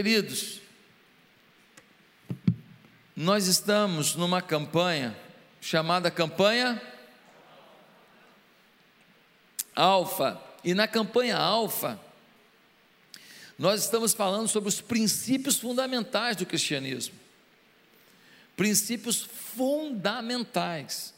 Queridos, nós estamos numa campanha chamada Campanha Alfa. E na campanha Alfa, nós estamos falando sobre os princípios fundamentais do cristianismo. Princípios fundamentais.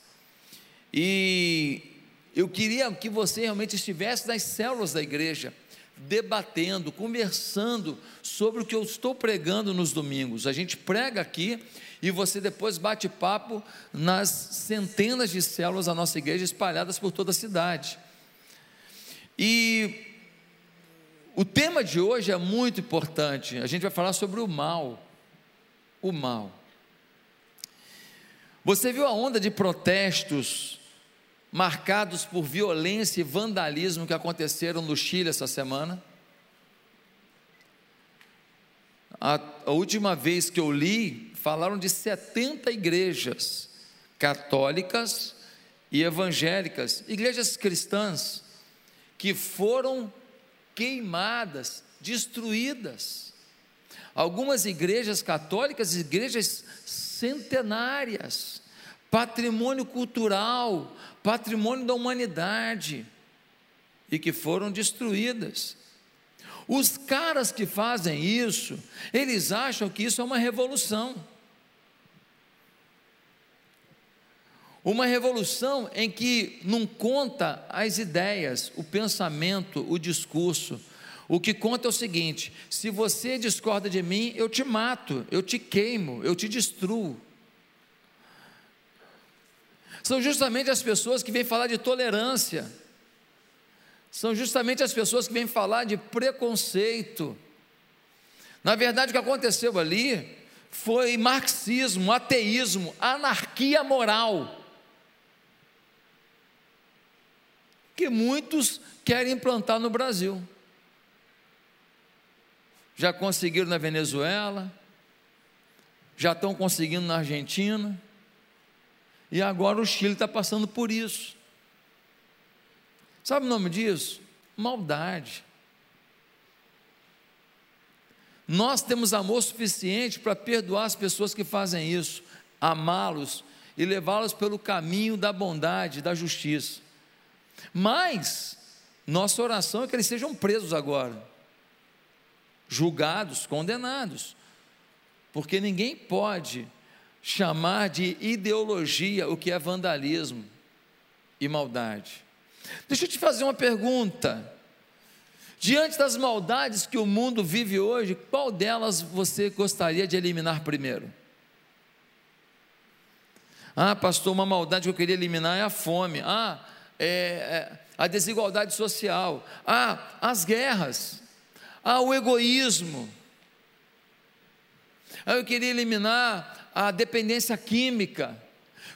E eu queria que você realmente estivesse nas células da igreja, debatendo, conversando sobre o que eu estou pregando nos domingos. A gente prega aqui e você depois bate papo nas centenas de células da nossa igreja espalhadas por toda a cidade. E o tema de hoje é muito importante. A gente vai falar sobre o mal. O mal. Você viu a onda de protestos marcados por violência e vandalismo que aconteceram no Chile essa semana. A, a, última vez que eu li, falaram de 70 igrejas católicas e evangélicas, igrejas cristãs, que foram queimadas, destruídas. Algumas igrejas católicas, igrejas centenárias, patrimônio cultural, patrimônio da humanidade, e que foram destruídas. Os caras que fazem isso, eles acham que isso é uma revolução. Uma revolução em que não conta as ideias, o pensamento, o discurso. O que conta é o seguinte: se você discorda de mim, eu te mato, eu te queimo, eu te destruo são justamente as pessoas que vêm falar de tolerância, são justamente as pessoas que vêm falar de preconceito. Na verdade, o que aconteceu ali foi marxismo, ateísmo, anarquia moral. Que muitos querem implantar no Brasil. Já conseguiram na Venezuela, já estão conseguindo na Argentina e agora o Chile está passando por isso. Sabe o nome disso? Maldade. Nós temos amor suficiente para perdoar as pessoas que fazem isso, amá-los e levá-los pelo caminho da bondade, da justiça. Mas nossa oração é que eles sejam presos agora, julgados, condenados, porque ninguém pode chamar de ideologia o que é vandalismo e maldade. Deixa eu te fazer uma pergunta. Diante das maldades que o mundo vive hoje, qual delas você gostaria de eliminar primeiro? Ah, pastor, uma maldade que eu queria eliminar é a fome. Ah, é, é, a desigualdade social. Ah, as guerras. Ah, o egoísmo. Ah, eu queria eliminar a dependência química?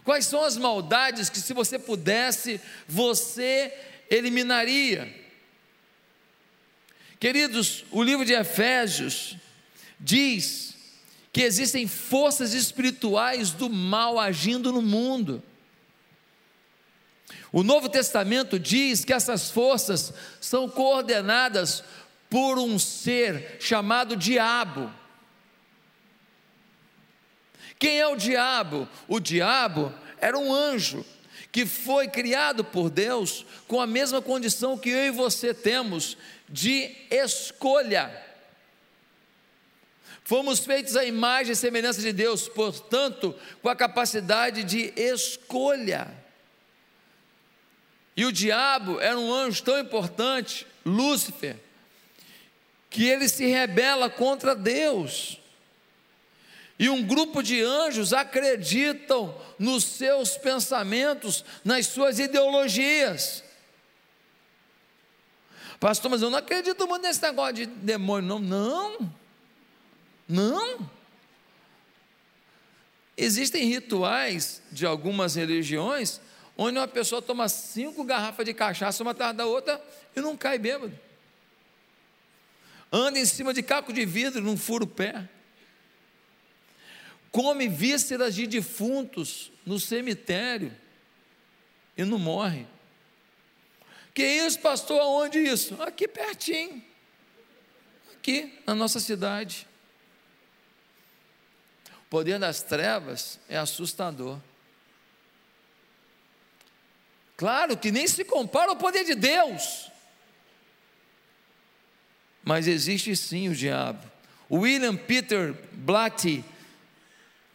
Quais são as maldades que, se você pudesse, você eliminaria? Queridos, o livro de Efésios diz que existem forças espirituais do mal agindo no mundo. O Novo Testamento diz que essas forças são coordenadas por um ser chamado Diabo. Quem é o diabo? O diabo era um anjo que foi criado por Deus com a mesma condição que eu e você temos de escolha. Fomos feitos à imagem e semelhança de Deus, portanto, com a capacidade de escolha. E o diabo era um anjo tão importante, Lúcifer, que ele se rebela contra Deus. E um grupo de anjos acreditam nos seus pensamentos, nas suas ideologias. Pastor, mas eu não acredito muito nesse negócio de demônio, não. Não. Não. Existem rituais de algumas religiões onde uma pessoa toma cinco garrafas de cachaça uma atrás da outra e não cai bêbado. Anda em cima de caco de vidro, não fura o pé come vísceras de defuntos no cemitério e não morre. Que isso, pastor? Aonde isso? Aqui pertinho. Aqui, na nossa cidade. O poder das trevas é assustador. Claro que nem se compara ao poder de Deus. Mas existe sim o diabo. William Peter Blatty,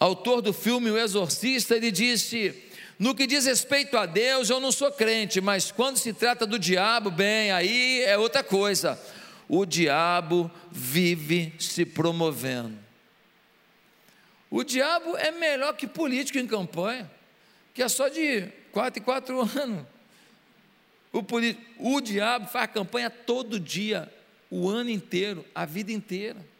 autor do filme O Exorcista, ele disse: No que diz respeito a Deus, eu não sou crente, mas quando se trata do diabo, bem, aí é outra coisa. O diabo vive se promovendo. O diabo é melhor que político em campanha, que é só de quatro em quatro anos. O, o diabo faz campanha todo dia, o ano inteiro, a vida inteira.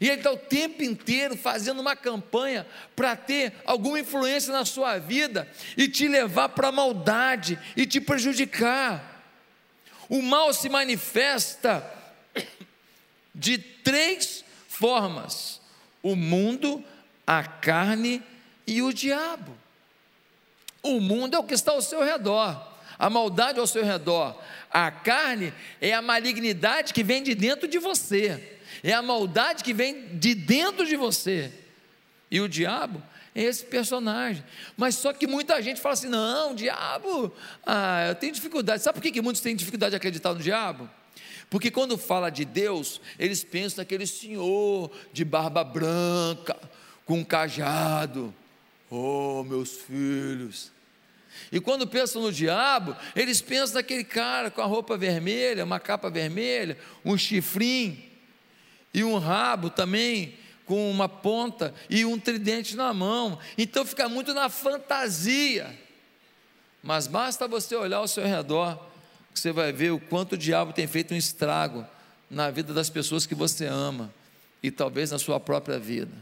E ele está o tempo inteiro fazendo uma campanha para ter alguma influência na sua vida e te levar para a maldade e te prejudicar. O mal se manifesta de três formas: o mundo, a carne e o diabo. O mundo é o que está ao seu redor, a maldade ao seu redor. A carne é a malignidade que vem de dentro de você, é a maldade que vem de dentro de você. E o diabo é esse personagem. Mas só que muita gente fala assim: não, diabo, ah, eu tenho dificuldade. Sabe por que, que muitos têm dificuldade de acreditar no diabo? Porque quando fala de Deus, eles pensam naquele senhor de barba branca, com um cajado. Oh, meus filhos. E quando pensam no diabo, eles pensam naquele cara com a roupa vermelha, uma capa vermelha, um chifrinho e um rabo também com uma ponta e um tridente na mão. Então fica muito na fantasia. Mas basta você olhar ao seu redor, que você vai ver o quanto o diabo tem feito um estrago na vida das pessoas que você ama e talvez na sua própria vida.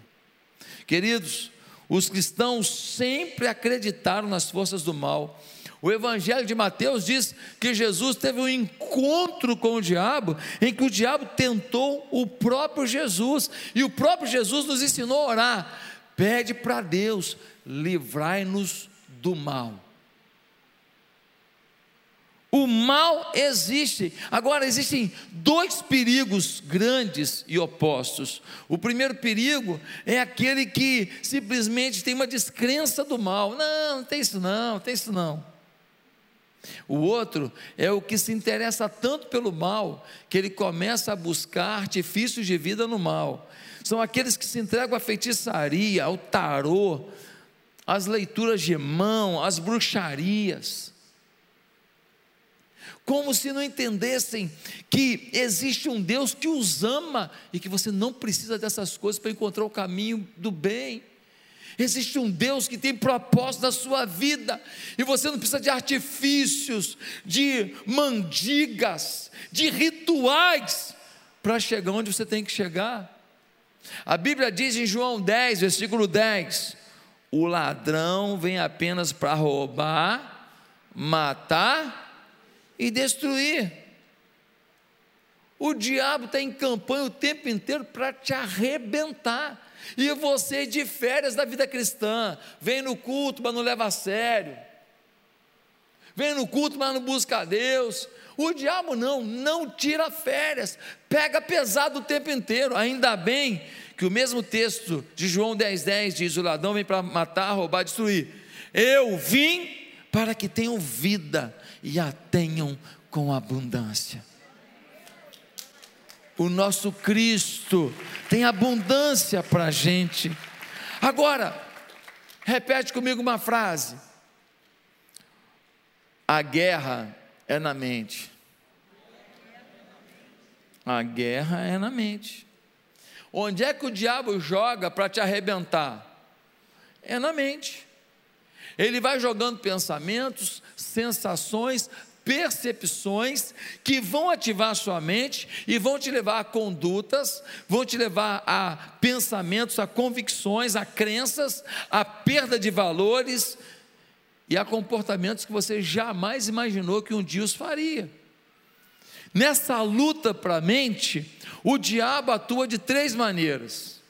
Queridos, os cristãos sempre acreditaram nas forças do mal. O Evangelho de Mateus diz que Jesus teve um encontro com o diabo, em que o diabo tentou o próprio Jesus, e o próprio Jesus nos ensinou a orar: pede para Deus, livrai-nos do mal. O mal existe. Agora, existem dois perigos grandes e opostos. O primeiro perigo é aquele que simplesmente tem uma descrença do mal. Não, não tem isso não, não tem isso não. O outro é o que se interessa tanto pelo mal que ele começa a buscar artifícios de vida no mal. São aqueles que se entregam à feitiçaria, ao tarô, às leituras de mão, às bruxarias como se não entendessem que existe um Deus que os ama e que você não precisa dessas coisas para encontrar o caminho do bem. Existe um Deus que tem propósito na sua vida, e você não precisa de artifícios, de mandigas, de rituais para chegar onde você tem que chegar. A Bíblia diz em João 10, versículo 10: o ladrão vem apenas para roubar, matar e destruir. O diabo está em campanha o tempo inteiro para te arrebentar. E você de férias da vida cristã, vem no culto, mas não leva a sério. Vem no culto, mas não busca a Deus. O diabo não, não tira férias, pega pesado o tempo inteiro. Ainda bem que o mesmo texto de João 10,10 10 diz: O ladrão vem para matar, roubar, destruir. Eu vim para que tenham vida e a tenham com abundância. O nosso Cristo tem abundância para a gente. Agora, repete comigo uma frase: a guerra é na mente. A guerra é na mente. Onde é que o diabo joga para te arrebentar? É na mente. Ele vai jogando pensamentos, sensações, percepções que vão ativar sua mente e vão te levar a condutas, vão te levar a pensamentos, a convicções, a crenças, a perda de valores e a comportamentos que você jamais imaginou que um dia os faria. Nessa luta para a mente, o diabo atua de três maneiras: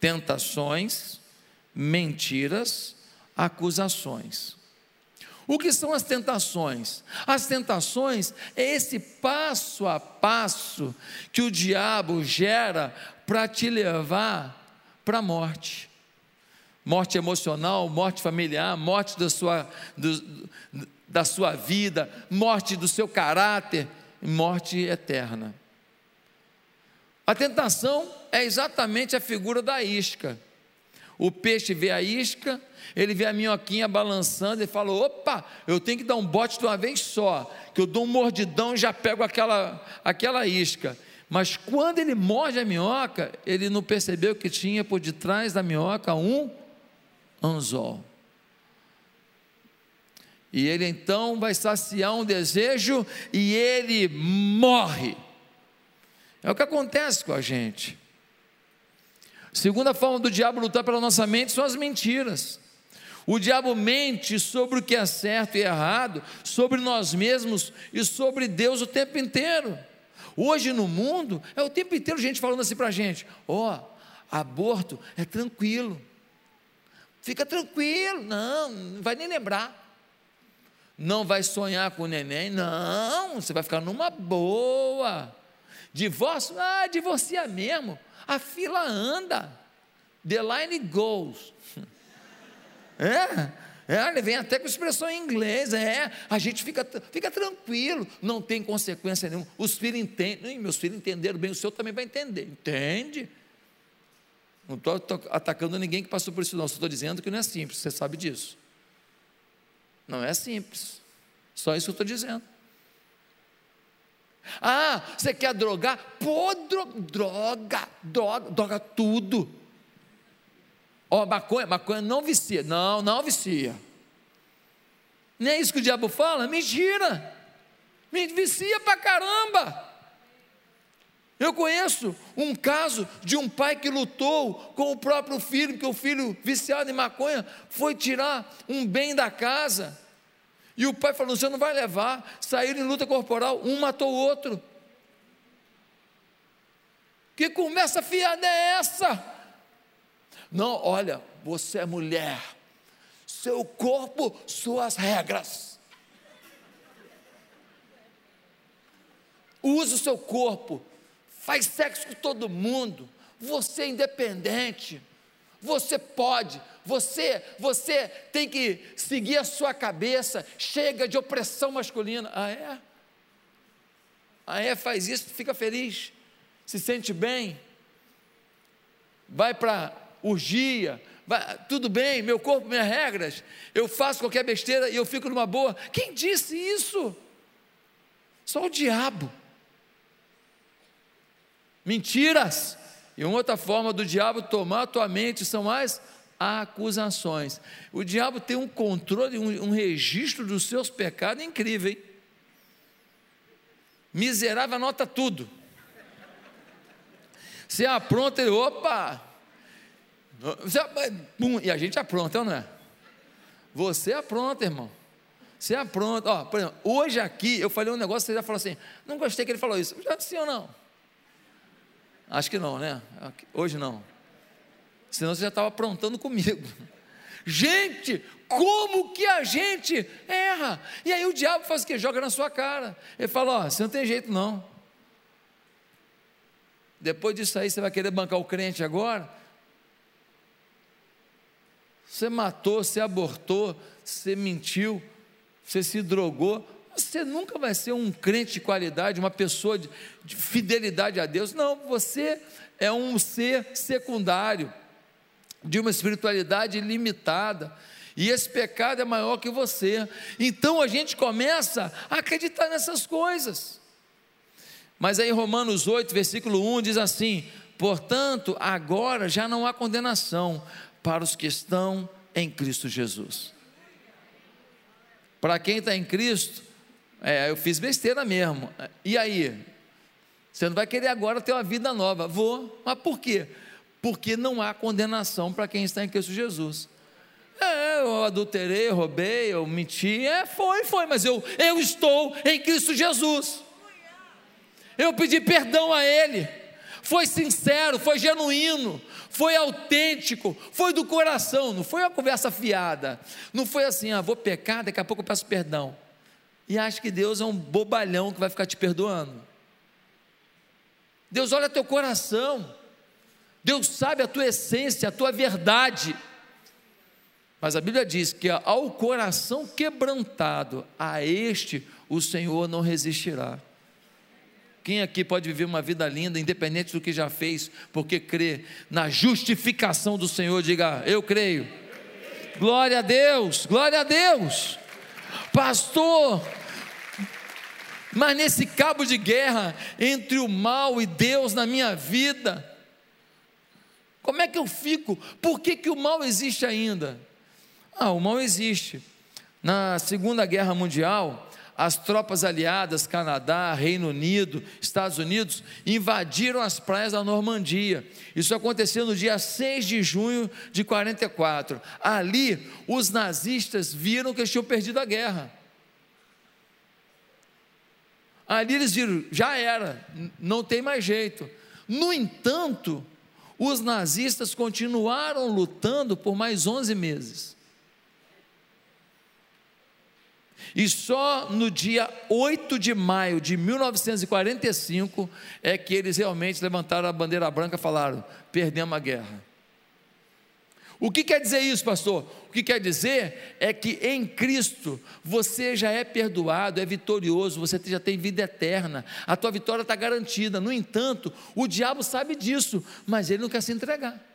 tentações, mentiras acusações. O que são as tentações? As tentações é esse passo a passo que o diabo gera para te levar para a morte. Morte emocional, morte familiar, morte da sua, do, da sua vida, morte do seu caráter, morte eterna. A tentação é exatamente a figura da isca. O peixe vê a isca, ele vê a minhoquinha balançando e fala: opa, eu tenho que dar um bote de uma vez só, que eu dou um mordidão e já pego aquela, aquela isca. Mas quando ele morde a minhoca, ele não percebeu que tinha por detrás da minhoca um anzol. E ele então vai saciar um desejo e ele morre. É o que acontece com a gente. Segunda forma do diabo lutar pela nossa mente são as mentiras. O diabo mente sobre o que é certo e errado, sobre nós mesmos e sobre Deus o tempo inteiro. Hoje no mundo, é o tempo inteiro gente falando assim para a gente: ó, oh, aborto é tranquilo, fica tranquilo, não, não vai nem lembrar. Não vai sonhar com o neném, não, você vai ficar numa boa. Divórcio, ah, divorcia mesmo. A fila anda. The line goes. É, é, ele vem até com expressão em inglês, é, a gente fica, fica tranquilo, não tem consequência nenhuma. Os filhos entendem, meus filhos entenderam bem, o senhor também vai entender, entende? Não estou atacando ninguém que passou por isso, não, só estou dizendo que não é simples, você sabe disso. Não é simples, só isso que eu estou dizendo. Ah, você quer drogar? Pô, droga, droga, droga tudo. Ó, oh, maconha, maconha não vicia. Não, não vicia. Nem é isso que o diabo fala? Mentira. Me vicia pra caramba. Eu conheço um caso de um pai que lutou com o próprio filho, porque o filho viciado em maconha foi tirar um bem da casa. E o pai falou: Você não vai levar. Saíram em luta corporal, um matou o outro. Que conversa fiada é essa? Não, olha, você é mulher, seu corpo, suas regras. Use o seu corpo, faz sexo com todo mundo, você é independente. Você pode, você, você tem que seguir a sua cabeça. Chega de opressão masculina. Ah, é? Ah, é? Faz isso, fica feliz, se sente bem. Vai para urgia, tudo bem, meu corpo, minhas regras. Eu faço qualquer besteira e eu fico numa boa. Quem disse isso? Só o diabo. Mentiras. E uma outra forma do diabo tomar a tua mente são as acusações. O diabo tem um controle, um, um registro dos seus pecados incrível, hein? Miserável anota tudo. Você apronta, ele, opa! Pum, e a gente apronta, não é? Você apronta, irmão. Você apronta. Ó, por exemplo, hoje aqui eu falei um negócio, você já falou assim, não gostei que ele falou isso. Já sim ou não? Acho que não, né? Hoje não. Senão você já estava aprontando comigo. Gente, como que a gente erra? E aí o diabo faz o que? Joga na sua cara. Ele fala: Ó, você não tem jeito não. Depois disso aí, você vai querer bancar o crente agora? Você matou, você abortou, você mentiu, você se drogou. Você nunca vai ser um crente de qualidade, uma pessoa de, de fidelidade a Deus. Não, você é um ser secundário, de uma espiritualidade limitada. E esse pecado é maior que você. Então a gente começa a acreditar nessas coisas. Mas aí Romanos 8, versículo 1 diz assim: Portanto, agora já não há condenação para os que estão em Cristo Jesus. Para quem está em Cristo, é, eu fiz besteira mesmo. E aí? Você não vai querer agora ter uma vida nova? Vou. Mas por quê? Porque não há condenação para quem está em Cristo Jesus. É, eu adulterei, eu roubei, eu menti. É, foi, foi, mas eu, eu estou em Cristo Jesus. Eu pedi perdão a Ele. Foi sincero, foi genuíno, foi autêntico, foi do coração, não foi uma conversa fiada. Não foi assim, ah, vou pecar, daqui a pouco eu peço perdão e acha que Deus é um bobalhão que vai ficar te perdoando. Deus olha teu coração. Deus sabe a tua essência, a tua verdade. Mas a Bíblia diz que ao coração quebrantado, a este o Senhor não resistirá. Quem aqui pode viver uma vida linda, independente do que já fez, porque crê na justificação do Senhor? Diga, eu creio. Glória a Deus, glória a Deus. Pastor, mas nesse cabo de guerra entre o mal e Deus na minha vida, como é que eu fico? Por que, que o mal existe ainda? Ah, o mal existe. Na Segunda Guerra Mundial, as tropas aliadas, Canadá, Reino Unido, Estados Unidos, invadiram as praias da Normandia. Isso aconteceu no dia 6 de junho de 44. Ali, os nazistas viram que eles tinham perdido a guerra. Ali eles viram, já era, não tem mais jeito. No entanto, os nazistas continuaram lutando por mais 11 meses. E só no dia 8 de maio de 1945 é que eles realmente levantaram a bandeira branca e falaram: perdemos a guerra. O que quer dizer isso, pastor? O que quer dizer é que em Cristo você já é perdoado, é vitorioso, você já tem vida eterna, a tua vitória está garantida. No entanto, o diabo sabe disso, mas ele não quer se entregar.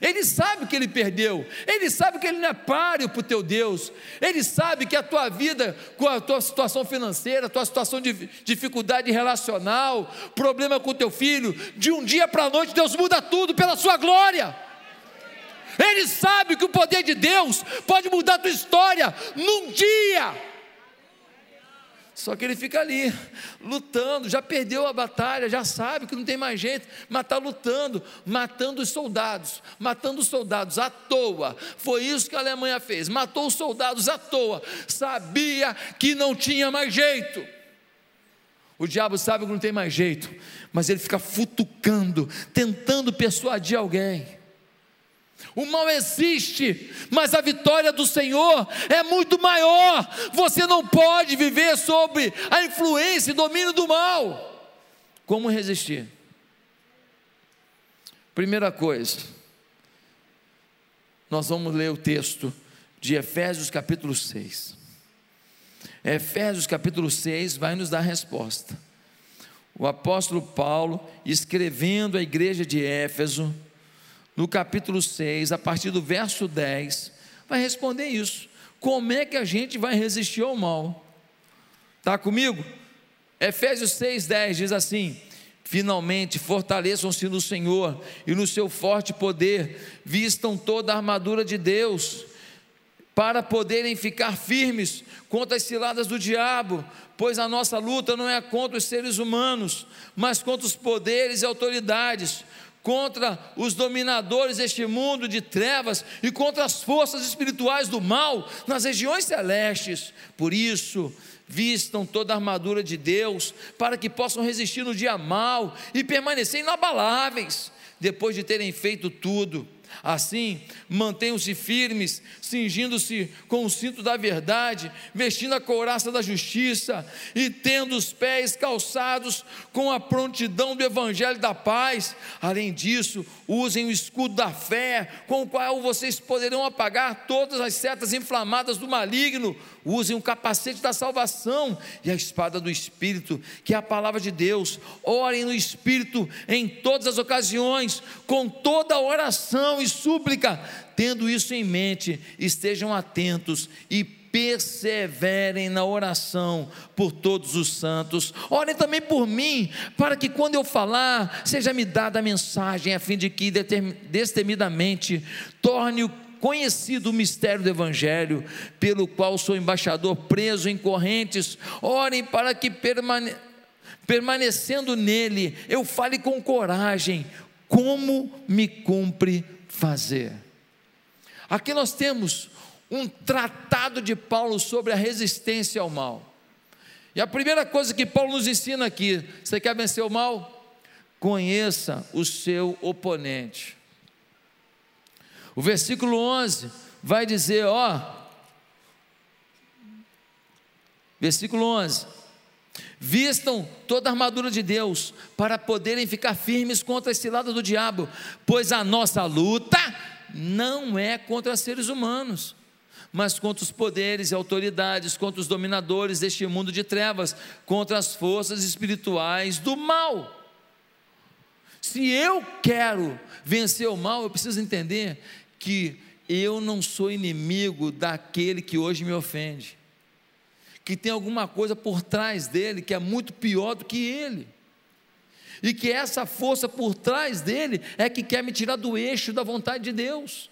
Ele sabe que ele perdeu, ele sabe que ele não é páreo para o teu Deus, ele sabe que a tua vida, com a tua situação financeira, a tua situação de dificuldade relacional, problema com o teu filho, de um dia para a noite Deus muda tudo pela sua glória. Ele sabe que o poder de Deus pode mudar a tua história num dia. Só que ele fica ali, lutando, já perdeu a batalha, já sabe que não tem mais jeito, mas está lutando, matando os soldados, matando os soldados à toa. Foi isso que a Alemanha fez, matou os soldados à toa, sabia que não tinha mais jeito. O diabo sabe que não tem mais jeito, mas ele fica futucando, tentando persuadir alguém. O mal existe, mas a vitória do Senhor é muito maior. Você não pode viver sob a influência e domínio do mal. Como resistir? Primeira coisa, nós vamos ler o texto de Efésios capítulo 6. Efésios capítulo 6 vai nos dar a resposta. O apóstolo Paulo, escrevendo à igreja de Éfeso, no capítulo 6, a partir do verso 10, vai responder isso. Como é que a gente vai resistir ao mal? Está comigo? Efésios 6, 10 diz assim: Finalmente, fortaleçam-se no Senhor e no seu forte poder, vistam toda a armadura de Deus, para poderem ficar firmes contra as ciladas do diabo, pois a nossa luta não é contra os seres humanos, mas contra os poderes e autoridades contra os dominadores deste mundo de trevas e contra as forças espirituais do mal nas regiões celestes. Por isso, vistam toda a armadura de Deus, para que possam resistir no dia mal e permanecer inabaláveis, depois de terem feito tudo Assim, mantenham-se firmes, cingindo-se com o cinto da verdade, vestindo a couraça da justiça e tendo os pés calçados com a prontidão do evangelho da paz. Além disso, usem o escudo da fé, com o qual vocês poderão apagar todas as setas inflamadas do maligno. Usem o capacete da salvação e a espada do Espírito, que é a palavra de Deus. Orem no Espírito em todas as ocasiões, com toda oração e súplica. Tendo isso em mente, estejam atentos e perseverem na oração por todos os santos. Orem também por mim, para que quando eu falar, seja me dada a mensagem, a fim de que destemidamente torne o conhecido o mistério do Evangelho, pelo qual sou embaixador preso em correntes. Orem para que permane permanecendo nele, eu fale com coragem, como me cumpre fazer. Aqui nós temos um tratado de Paulo sobre a resistência ao mal. E a primeira coisa que Paulo nos ensina aqui: você quer vencer o mal? Conheça o seu oponente. O versículo 11 vai dizer: ó, versículo 11: Vistam toda a armadura de Deus para poderem ficar firmes contra as ciladas do diabo, pois a nossa luta não é contra seres humanos, mas contra os poderes e autoridades, contra os dominadores deste mundo de trevas, contra as forças espirituais do mal. Se eu quero vencer o mal, eu preciso entender que eu não sou inimigo daquele que hoje me ofende, que tem alguma coisa por trás dele que é muito pior do que ele, e que essa força por trás dele é que quer me tirar do eixo da vontade de Deus.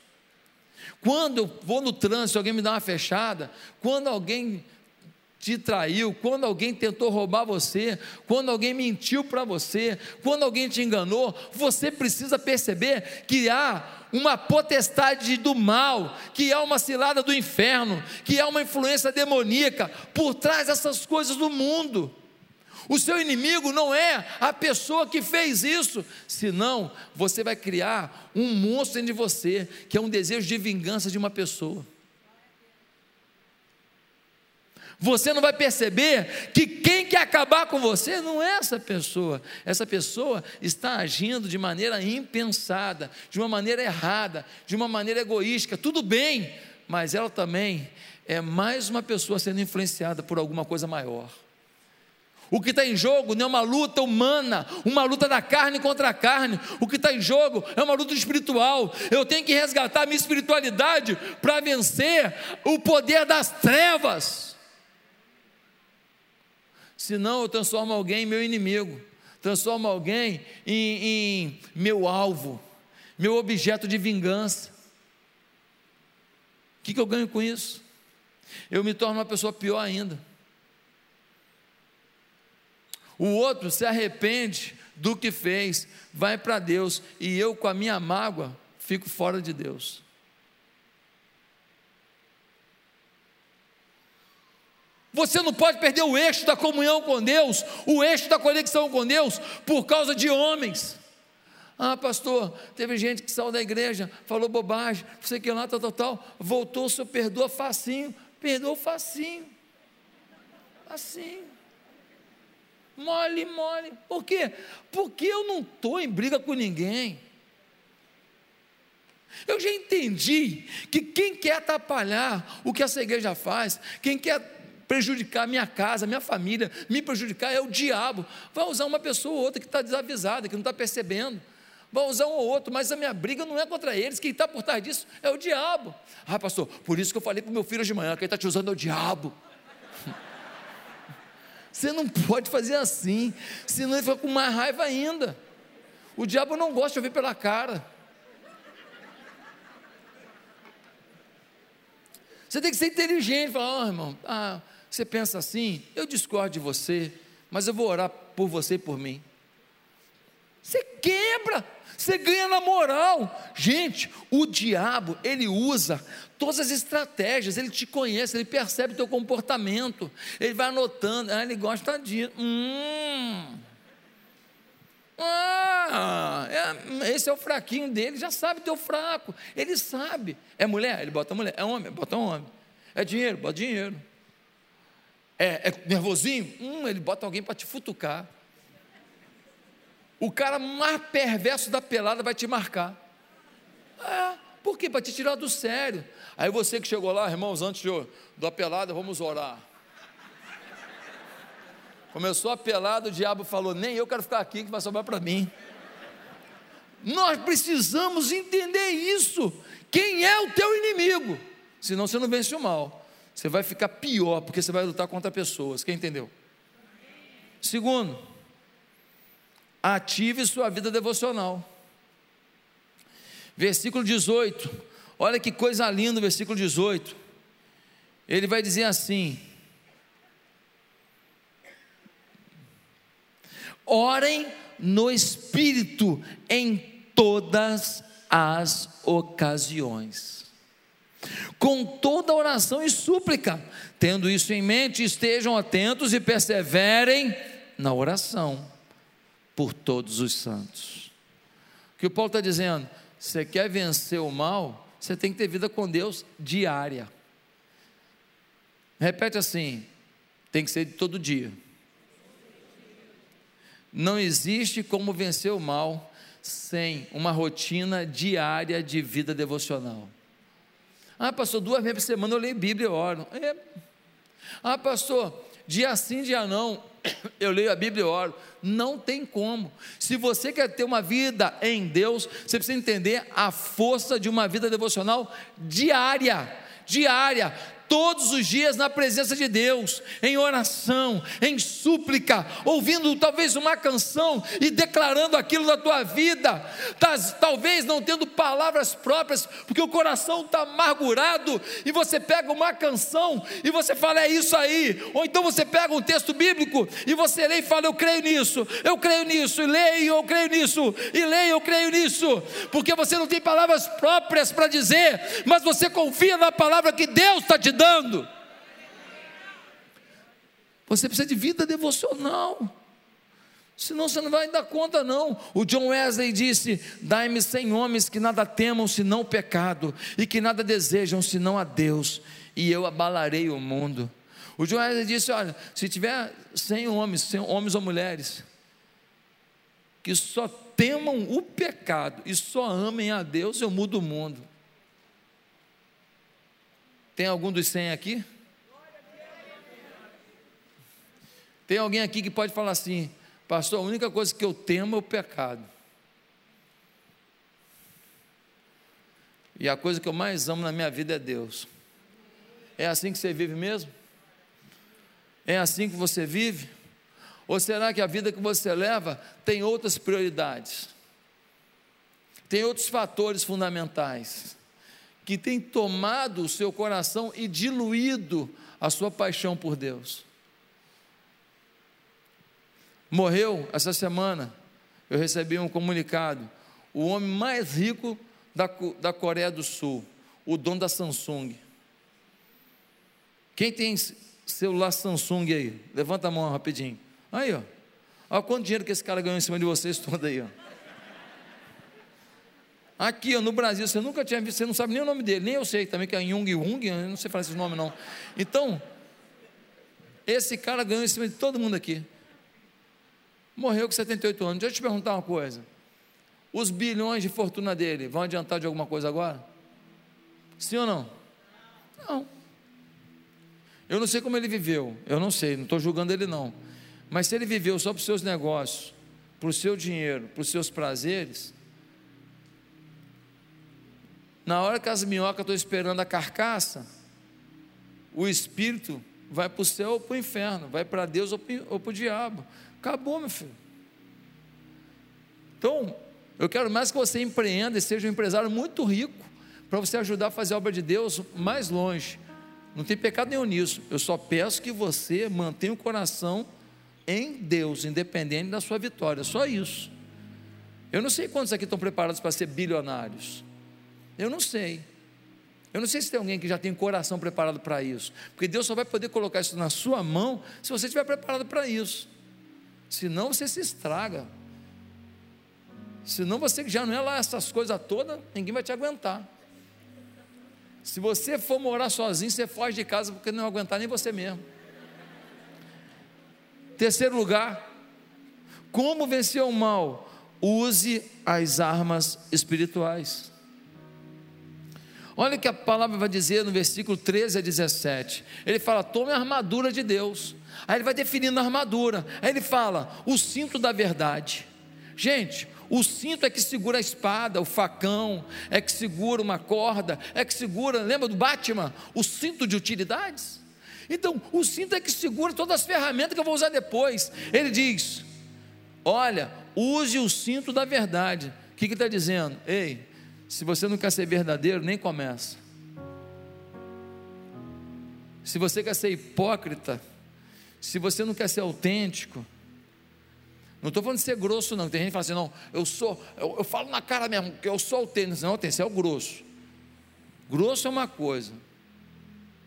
Quando eu vou no trânsito, alguém me dá uma fechada, quando alguém te traiu, quando alguém tentou roubar você, quando alguém mentiu para você, quando alguém te enganou, você precisa perceber que há uma potestade do mal, que há uma cilada do inferno, que há uma influência demoníaca por trás dessas coisas do mundo. O seu inimigo não é a pessoa que fez isso, senão você vai criar um monstro dentro de você, que é um desejo de vingança de uma pessoa. Você não vai perceber que quem quer acabar com você não é essa pessoa. Essa pessoa está agindo de maneira impensada, de uma maneira errada, de uma maneira egoística. Tudo bem, mas ela também é mais uma pessoa sendo influenciada por alguma coisa maior. O que está em jogo não é uma luta humana, uma luta da carne contra a carne. O que está em jogo é uma luta espiritual. Eu tenho que resgatar a minha espiritualidade para vencer o poder das trevas. Senão eu transformo alguém em meu inimigo, transformo alguém em, em meu alvo, meu objeto de vingança. O que, que eu ganho com isso? Eu me torno uma pessoa pior ainda. O outro se arrepende do que fez, vai para Deus, e eu, com a minha mágoa, fico fora de Deus. Você não pode perder o eixo da comunhão com Deus, o eixo da conexão com Deus, por causa de homens. Ah, pastor, teve gente que saiu da igreja, falou bobagem, não sei que lá, tal, tal, tal, voltou, senhor perdoa facinho, perdoa facinho, facinho, mole, mole, por quê? Porque eu não estou em briga com ninguém, eu já entendi que quem quer atrapalhar o que essa igreja faz, quem quer prejudicar minha casa, minha família, me prejudicar é o diabo. Vai usar uma pessoa ou outra que está desavisada, que não está percebendo. Vai usar um ou outro, mas a minha briga não é contra eles. Quem está por trás disso é o diabo. Ah, pastor, por isso que eu falei para o meu filho hoje de manhã: quem está te usando é o diabo. Você não pode fazer assim, senão ele fica com mais raiva ainda. O diabo não gosta de ouvir pela cara. Você tem que ser inteligente, falar, oh, irmão, ah, você pensa assim, eu discordo de você, mas eu vou orar por você e por mim. Você quebra, você ganha na moral. Gente, o diabo, ele usa todas as estratégias, ele te conhece, ele percebe o teu comportamento, ele vai anotando, ah, ele gosta de. Hum. Ah, é, esse é o fraquinho dele, já sabe teu fraco, ele sabe. É mulher? Ele bota mulher. É homem? Bota homem. É dinheiro? Bota dinheiro. É, é nervosinho? Hum, ele bota alguém para te futucar. O cara mais perverso da pelada vai te marcar. É, por quê? Para te tirar do sério. Aí você que chegou lá, irmãos, antes de, da pelada, vamos orar. Começou a pelada, o diabo falou: Nem eu quero ficar aqui, que vai sobrar para mim. Nós precisamos entender isso. Quem é o teu inimigo? Senão você não vence o mal você vai ficar pior, porque você vai lutar contra pessoas. Quem entendeu? Segundo, ative sua vida devocional. Versículo 18, olha que coisa linda, versículo 18. Ele vai dizer assim: orem no Espírito em todas as ocasiões com toda oração e súplica. Tendo isso em mente, estejam atentos e perseverem na oração por todos os santos. O que o Paulo está dizendo? Você quer vencer o mal? Você tem que ter vida com Deus diária. Repete assim: tem que ser de todo dia. Não existe como vencer o mal sem uma rotina diária de vida devocional. Ah, pastor, duas vezes por semana eu leio Bíblia e oro. É. Ah, pastor, dia sim, dia não, eu leio a Bíblia e oro. Não tem como. Se você quer ter uma vida em Deus, você precisa entender a força de uma vida devocional diária. Diária todos os dias na presença de Deus, em oração, em súplica, ouvindo talvez uma canção e declarando aquilo da tua vida, talvez não tendo palavras próprias, porque o coração está amargurado, e você pega uma canção e você fala, é isso aí, ou então você pega um texto bíblico e você lê e fala, eu creio nisso, eu creio nisso, e leio, eu creio nisso, e leio, eu creio nisso, porque você não tem palavras próprias para dizer, mas você confia na palavra que Deus está te dando. Você precisa de vida devocional. Senão você não vai dar conta, não. O John Wesley disse: Dai-me cem homens que nada temam senão o pecado, e que nada desejam senão a Deus, e eu abalarei o mundo. O John Wesley disse: Olha, se tiver cem homens, cem homens ou mulheres, que só temam o pecado e só amem a Deus, eu mudo o mundo. Tem algum dos 100 aqui? Tem alguém aqui que pode falar assim, pastor, a única coisa que eu temo é o pecado. E a coisa que eu mais amo na minha vida é Deus. É assim que você vive mesmo? É assim que você vive? Ou será que a vida que você leva tem outras prioridades? Tem outros fatores fundamentais? Que tem tomado o seu coração e diluído a sua paixão por Deus. Morreu essa semana, eu recebi um comunicado, o homem mais rico da, da Coreia do Sul, o dono da Samsung. Quem tem celular Samsung aí? Levanta a mão rapidinho. Aí, ó. Olha quanto dinheiro que esse cara ganhou em cima de vocês todo aí, ó. Aqui no Brasil, você nunca tinha visto, você não sabe nem o nome dele, nem eu sei também, que é Jung Jung, não sei falar esse nome não. Então, esse cara ganhou em cima de todo mundo aqui. Morreu com 78 anos. Deixa eu te perguntar uma coisa. Os bilhões de fortuna dele vão adiantar de alguma coisa agora? Sim ou não? Não. Eu não sei como ele viveu, eu não sei, não estou julgando ele não. Mas se ele viveu só para os seus negócios, para o seu dinheiro, para os seus prazeres, na hora que as minhocas estão esperando a carcaça, o espírito vai para o céu ou para o inferno, vai para Deus ou para o diabo. Acabou, meu filho. Então, eu quero mais que você empreenda e seja um empresário muito rico, para você ajudar a fazer a obra de Deus mais longe. Não tem pecado nenhum nisso. Eu só peço que você mantenha o coração em Deus, independente da sua vitória. Só isso. Eu não sei quantos aqui estão preparados para ser bilionários. Eu não sei. Eu não sei se tem alguém que já tem coração preparado para isso. Porque Deus só vai poder colocar isso na sua mão se você estiver preparado para isso. Senão você se estraga. Senão você que já não é lá essas coisas todas, ninguém vai te aguentar. Se você for morar sozinho, você foge de casa porque não aguentar nem você mesmo. Terceiro lugar, como vencer o mal? Use as armas espirituais. Olha o que a palavra vai dizer no versículo 13 a 17. Ele fala: tome a armadura de Deus. Aí ele vai definindo a armadura. Aí ele fala: o cinto da verdade. Gente, o cinto é que segura a espada, o facão, é que segura uma corda, é que segura, lembra do Batman? O cinto de utilidades. Então, o cinto é que segura todas as ferramentas que eu vou usar depois. Ele diz: Olha, use o cinto da verdade. O que, que está dizendo? Ei, se você não quer ser verdadeiro, nem começa. Se você quer ser hipócrita, se você não quer ser autêntico, não estou falando de ser grosso, não. Tem gente que fala assim, não, eu sou, eu, eu falo na cara mesmo, que eu sou autêntico. Não, autêntico é o grosso. Grosso é uma coisa.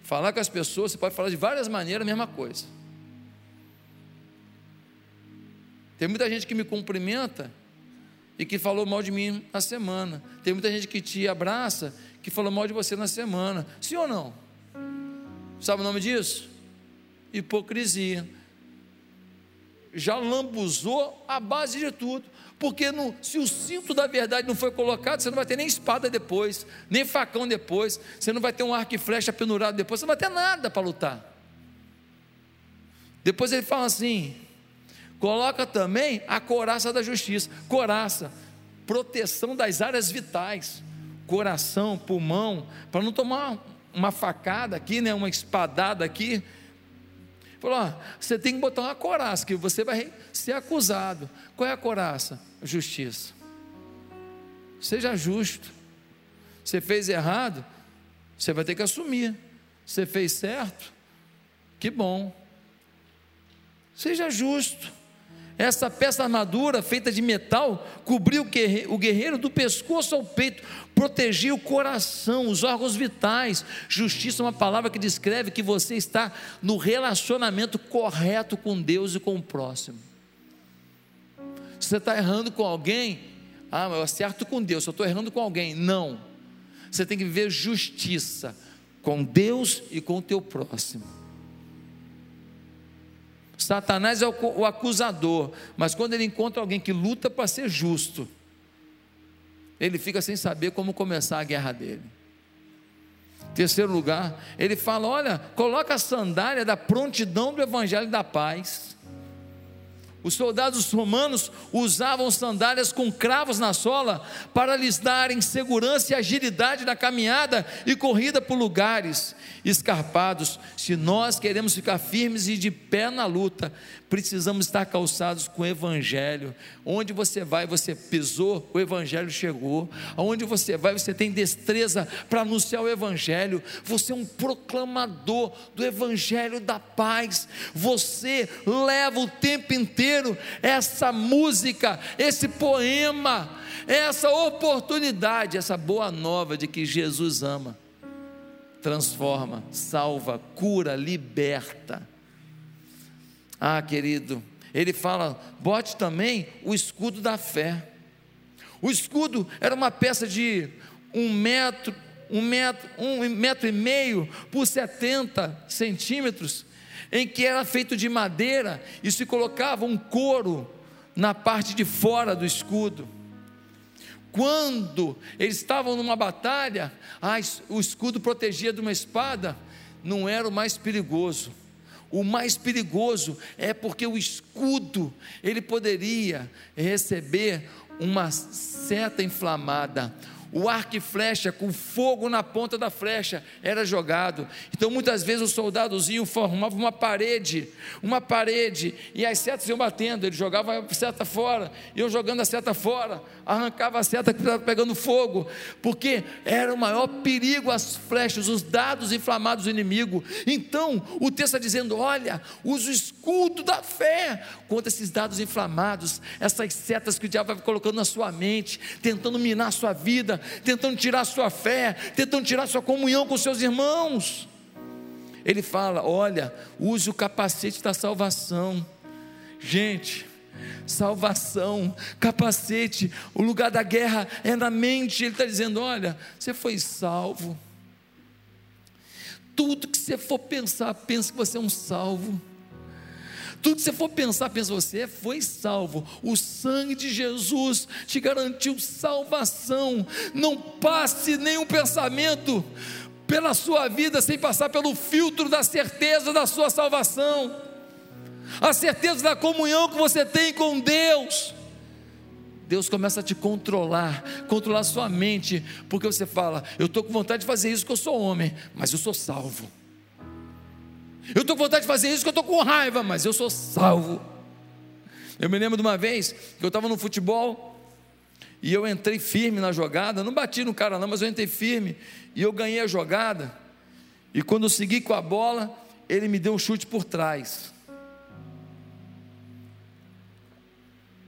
Falar com as pessoas, você pode falar de várias maneiras, a mesma coisa. Tem muita gente que me cumprimenta e que falou mal de mim na semana. Tem muita gente que te abraça que falou mal de você na semana. Sim ou não? Sabe o nome disso? Hipocrisia. já lambuzou a base de tudo. Porque se o cinto da verdade não foi colocado, você não vai ter nem espada depois, nem facão depois, você não vai ter um arco e flecha pendurado depois, você não vai ter nada para lutar. Depois ele fala assim: coloca também a coraça da justiça. Coraça, proteção das áreas vitais, coração, pulmão, para não tomar uma facada aqui, né, uma espadada aqui. Falou: ó, você tem que botar uma coraça, que você vai ser acusado. Qual é a coraça? Justiça. Seja justo. Você fez errado, você vai ter que assumir. Você fez certo, que bom. Seja justo. Essa peça armadura feita de metal cobriu o guerreiro do pescoço ao peito, protegia o coração, os órgãos vitais. Justiça é uma palavra que descreve que você está no relacionamento correto com Deus e com o próximo. Se você está errando com alguém, ah, mas eu acerto com Deus, eu estou errando com alguém. Não. Você tem que viver justiça com Deus e com o teu próximo. Satanás é o, acusador, mas quando ele encontra alguém que luta para ser justo, ele fica sem saber como começar a guerra dele. Terceiro lugar, ele fala: olha, coloca a sandália da prontidão do evangelho da paz. Os soldados romanos usavam sandálias com cravos na sola para lhes darem segurança e agilidade na caminhada e corrida por lugares escarpados. Se nós queremos ficar firmes e de pé na luta, precisamos estar calçados com o Evangelho. Onde você vai, você pisou, o Evangelho chegou. Aonde você vai, você tem destreza para anunciar o Evangelho. Você é um proclamador do Evangelho da paz. Você leva o tempo inteiro essa música, esse poema, essa oportunidade, essa boa nova de que Jesus ama transforma, salva, cura, liberta. Ah, querido, ele fala: bote também o escudo da fé. O escudo era uma peça de um metro, um metro, um metro e meio por 70 centímetros, em que era feito de madeira e se colocava um couro na parte de fora do escudo. Quando eles estavam numa batalha, ah, o escudo protegia de uma espada, não era o mais perigoso o mais perigoso é porque o escudo, ele poderia receber uma seta inflamada, o arco e flecha com fogo na ponta da flecha era jogado. Então muitas vezes os soldados iam formavam uma parede, uma parede, e as setas iam batendo, ele jogava a seta fora, iam jogando a seta fora, arrancava a seta que estava pegando fogo, porque era o maior perigo as flechas, os dados inflamados do inimigo. Então o texto está dizendo: olha, usa o escudo da fé contra esses dados inflamados, essas setas que o diabo vai colocando na sua mente, tentando minar a sua vida tentando tirar sua fé, tentando tirar sua comunhão com seus irmãos. Ele fala: olha, use o capacete da salvação. Gente, salvação, capacete, o lugar da guerra é na mente. Ele está dizendo: olha, você foi salvo. Tudo que você for pensar, pense que você é um salvo. Tudo que você for pensar, pensa você foi salvo. O sangue de Jesus te garantiu salvação. Não passe nenhum pensamento pela sua vida sem passar pelo filtro da certeza da sua salvação. A certeza da comunhão que você tem com Deus. Deus começa a te controlar, controlar sua mente, porque você fala: Eu estou com vontade de fazer isso, porque eu sou homem, mas eu sou salvo. Eu estou com vontade de fazer isso porque eu estou com raiva, mas eu sou salvo. Eu me lembro de uma vez que eu estava no futebol e eu entrei firme na jogada, não bati no cara não, mas eu entrei firme e eu ganhei a jogada. E quando eu segui com a bola, ele me deu um chute por trás.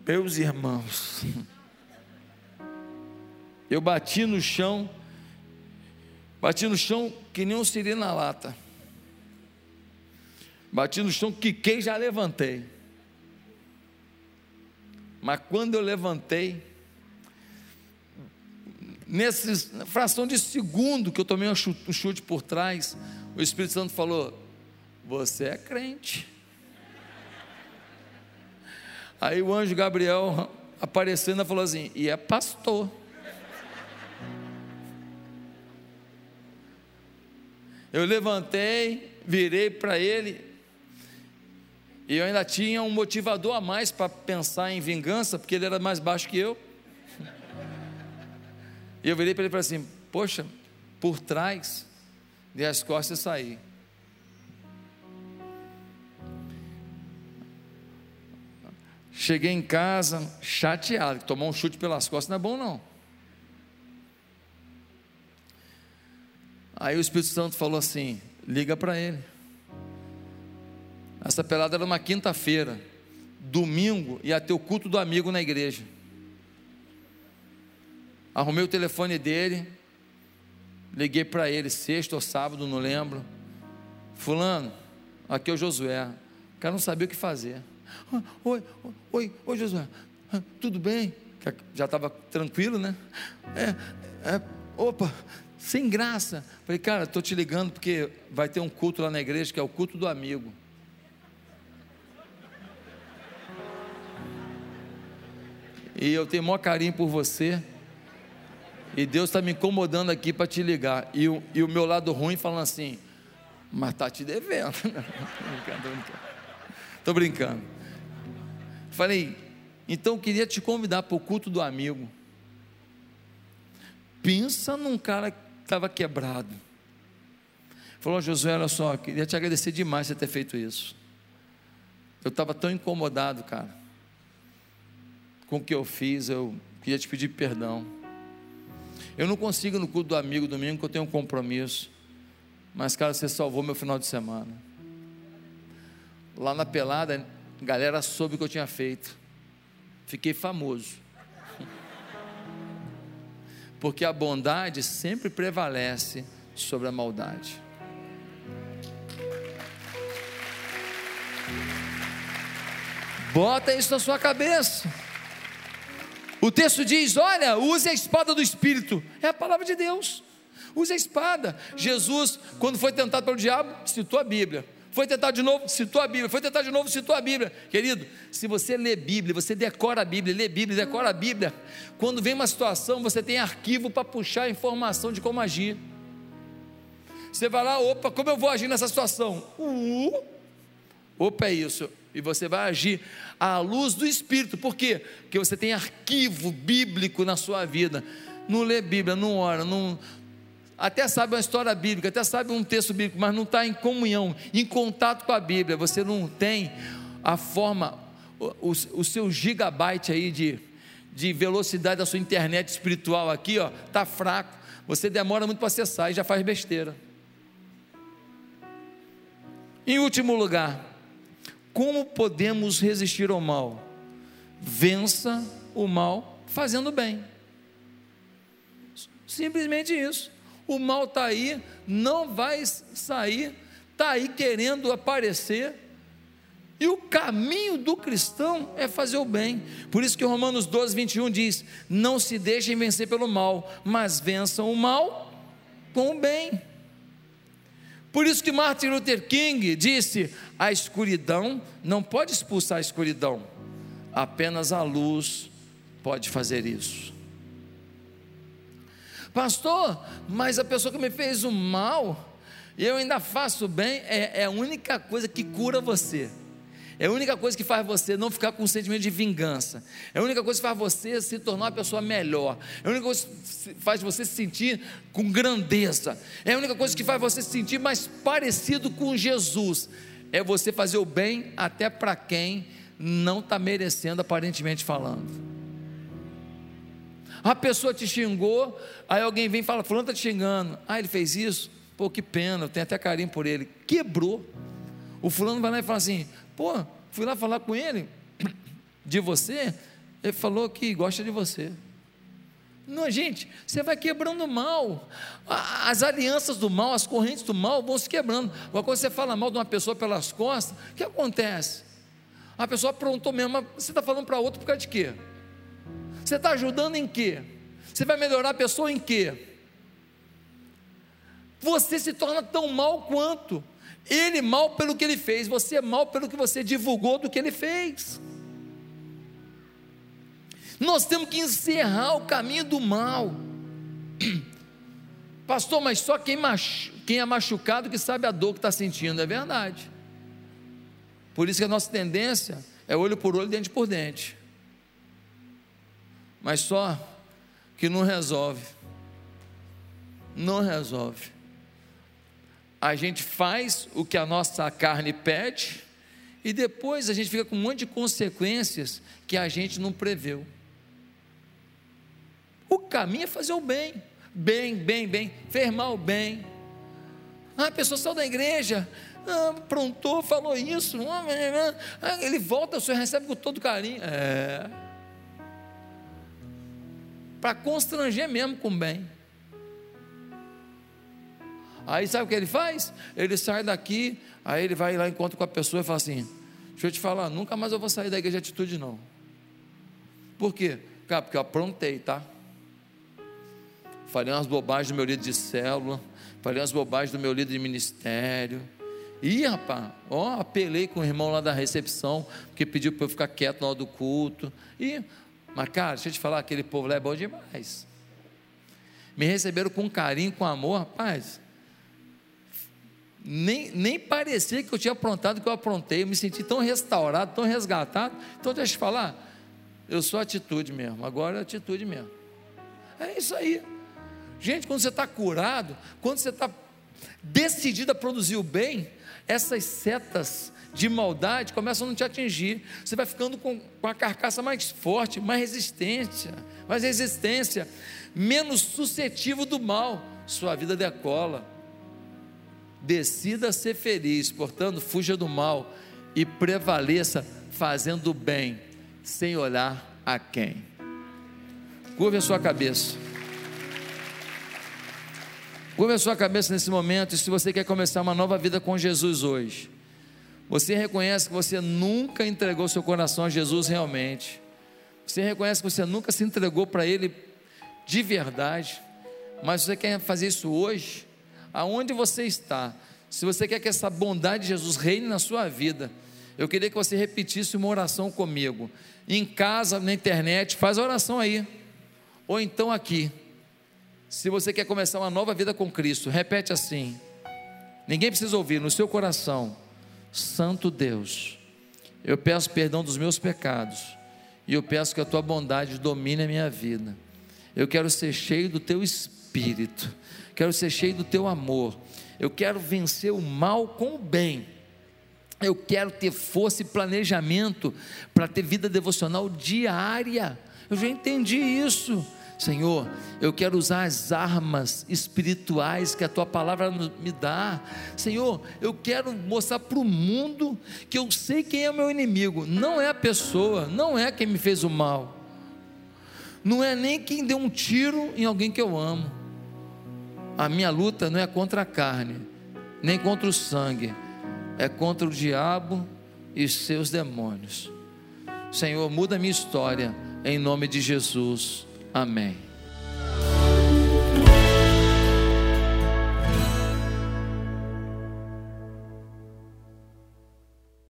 Meus irmãos, eu bati no chão, bati no chão que nem um siri na lata. Bati no chão, quiquei e já levantei. Mas quando eu levantei, nessa fração de segundo que eu tomei um chute, um chute por trás, o Espírito Santo falou: Você é crente. Aí o anjo Gabriel aparecendo falou assim: e é pastor. Eu levantei, virei para ele, e eu ainda tinha um motivador a mais para pensar em vingança, porque ele era mais baixo que eu. E eu virei para ele e falei assim: Poxa, por trás, dei as costas e saí. Cheguei em casa chateado, tomar um chute pelas costas não é bom não. Aí o Espírito Santo falou assim: liga para ele. Essa pelada era uma quinta-feira, domingo ia ter o culto do amigo na igreja. Arrumei o telefone dele, liguei para ele, sexta ou sábado, não lembro. Fulano, aqui é o Josué. O cara não sabia o que fazer. Oi, oi, oi, Josué, tudo bem? Já estava tranquilo, né? É, é, opa, sem graça. Falei, cara, estou te ligando porque vai ter um culto lá na igreja que é o culto do amigo. E eu tenho maior carinho por você. E Deus está me incomodando aqui para te ligar. E o, e o meu lado ruim falando assim, mas está te devendo. Estou brincando, brincando. Brincando. Falei, então eu queria te convidar para o culto do amigo. Pensa num cara estava quebrado. Falou, Josué, olha só, queria te agradecer demais por ter feito isso. Eu estava tão incomodado, cara, com o que eu fiz, eu queria te pedir perdão. Eu não consigo no culto do amigo domingo, porque eu tenho um compromisso. Mas, cara, você salvou meu final de semana. Lá na pelada, a galera soube o que eu tinha feito. Fiquei famoso porque a bondade sempre prevalece sobre a maldade. Bota isso na sua cabeça. O texto diz: olha, use a espada do Espírito, é a palavra de Deus. Use a espada. Jesus, quando foi tentado pelo diabo, citou a Bíblia. Foi tentar de novo, citou a Bíblia. Foi tentar de novo, citou a Bíblia. Querido, se você lê Bíblia, você decora a Bíblia, lê Bíblia, decora a Bíblia. Quando vem uma situação, você tem arquivo para puxar a informação de como agir. Você vai lá, opa, como eu vou agir nessa situação? Uh, opa, é isso. E você vai agir à luz do Espírito. Por quê? Porque você tem arquivo bíblico na sua vida. Não lê Bíblia, não ora, não, até sabe uma história bíblica, até sabe um texto bíblico, mas não está em comunhão, em contato com a Bíblia, você não tem a forma, o, o seu gigabyte aí de, de velocidade da sua internet espiritual aqui, ó, está fraco, você demora muito para acessar e já faz besteira. Em último lugar, como podemos resistir ao mal? Vença o mal fazendo bem. Simplesmente isso o mal está aí, não vai sair, está aí querendo aparecer. E o caminho do cristão é fazer o bem. Por isso que Romanos 12, 21 diz: Não se deixem vencer pelo mal, mas vençam o mal com o bem. Por isso que Martin Luther King disse: a escuridão não pode expulsar a escuridão, apenas a luz pode fazer isso. Pastor, mas a pessoa que me fez o mal, eu ainda faço bem, é, é a única coisa que cura você. É a única coisa que faz você não ficar com um sentimento de vingança. É a única coisa que faz você se tornar uma pessoa melhor. É a única coisa que faz você se sentir com grandeza. É a única coisa que faz você se sentir mais parecido com Jesus. É você fazer o bem até para quem não está merecendo, aparentemente falando. A pessoa te xingou, aí alguém vem e fala: Fulano está te xingando. Ah, ele fez isso? Pô, que pena, eu tenho até carinho por ele. Quebrou. O fulano vai lá e fala assim: Pô, fui lá falar com ele de você, ele falou que gosta de você. Não, gente, você vai quebrando mal. As alianças do mal, as correntes do mal vão se quebrando. Agora, quando você fala mal de uma pessoa pelas costas, o que acontece? A pessoa aprontou mesmo, você está falando para outro por causa de quê? Você está ajudando em quê? Você vai melhorar a pessoa em quê? Você se torna tão mal quanto. Ele mal pelo que ele fez, você é mal pelo que você divulgou do que ele fez. Nós temos que encerrar o caminho do mal. Pastor, mas só quem, machu... quem é machucado que sabe a dor que está sentindo, é verdade. Por isso que a nossa tendência é olho por olho, dente por dente. Mas só que não resolve. Não resolve. A gente faz o que a nossa carne pede e depois a gente fica com um monte de consequências que a gente não preveu. O caminho é fazer o bem, bem, bem, bem, fez mal, bem. Ah, a pessoa saiu da igreja, ah, prontou, falou isso, ah, ele volta, o senhor recebe com todo carinho. É. Para constranger mesmo com bem. Aí sabe o que ele faz? Ele sai daqui, aí ele vai lá, encontra com a pessoa e fala assim: Deixa eu te falar, nunca mais eu vou sair da igreja de atitude, não. Por quê? Cara, porque eu aprontei, tá? falei umas bobagens do meu líder de célula, falei umas bobagens do meu líder de ministério. Ih, rapaz, ó, apelei com o irmão lá da recepção, que pediu para eu ficar quieto na hora do culto. E, mas, cara, deixa eu te falar, aquele povo lá é bom demais. Me receberam com carinho, com amor, rapaz. Nem, nem parecia que eu tinha aprontado o que eu aprontei. Eu me senti tão restaurado, tão resgatado. Então, deixa eu te falar, eu sou atitude mesmo, agora é atitude mesmo. É isso aí. Gente, quando você está curado, quando você está decidido a produzir o bem, essas setas de maldade começam a não te atingir. Você vai ficando com, com a carcaça mais forte, mais resistência, mais resistência, menos suscetível do mal. Sua vida decola. Decida ser feliz, portanto, fuja do mal e prevaleça fazendo o bem, sem olhar a quem. Curve a sua cabeça. Curva a sua cabeça nesse momento, e se você quer começar uma nova vida com Jesus hoje, você reconhece que você nunca entregou seu coração a Jesus realmente, você reconhece que você nunca se entregou para Ele de verdade, mas você quer fazer isso hoje, aonde você está, se você quer que essa bondade de Jesus reine na sua vida, eu queria que você repetisse uma oração comigo, em casa, na internet, faz a oração aí, ou então aqui. Se você quer começar uma nova vida com Cristo, repete assim. Ninguém precisa ouvir no seu coração. Santo Deus, eu peço perdão dos meus pecados e eu peço que a tua bondade domine a minha vida. Eu quero ser cheio do teu espírito, quero ser cheio do teu amor. Eu quero vencer o mal com o bem. Eu quero ter força e planejamento para ter vida devocional diária. Eu já entendi isso. Senhor, eu quero usar as armas espirituais que a tua palavra me dá. Senhor, eu quero mostrar para o mundo que eu sei quem é o meu inimigo. Não é a pessoa, não é quem me fez o mal. Não é nem quem deu um tiro em alguém que eu amo. A minha luta não é contra a carne, nem contra o sangue, é contra o diabo e seus demônios. Senhor, muda a minha história em nome de Jesus. Amém.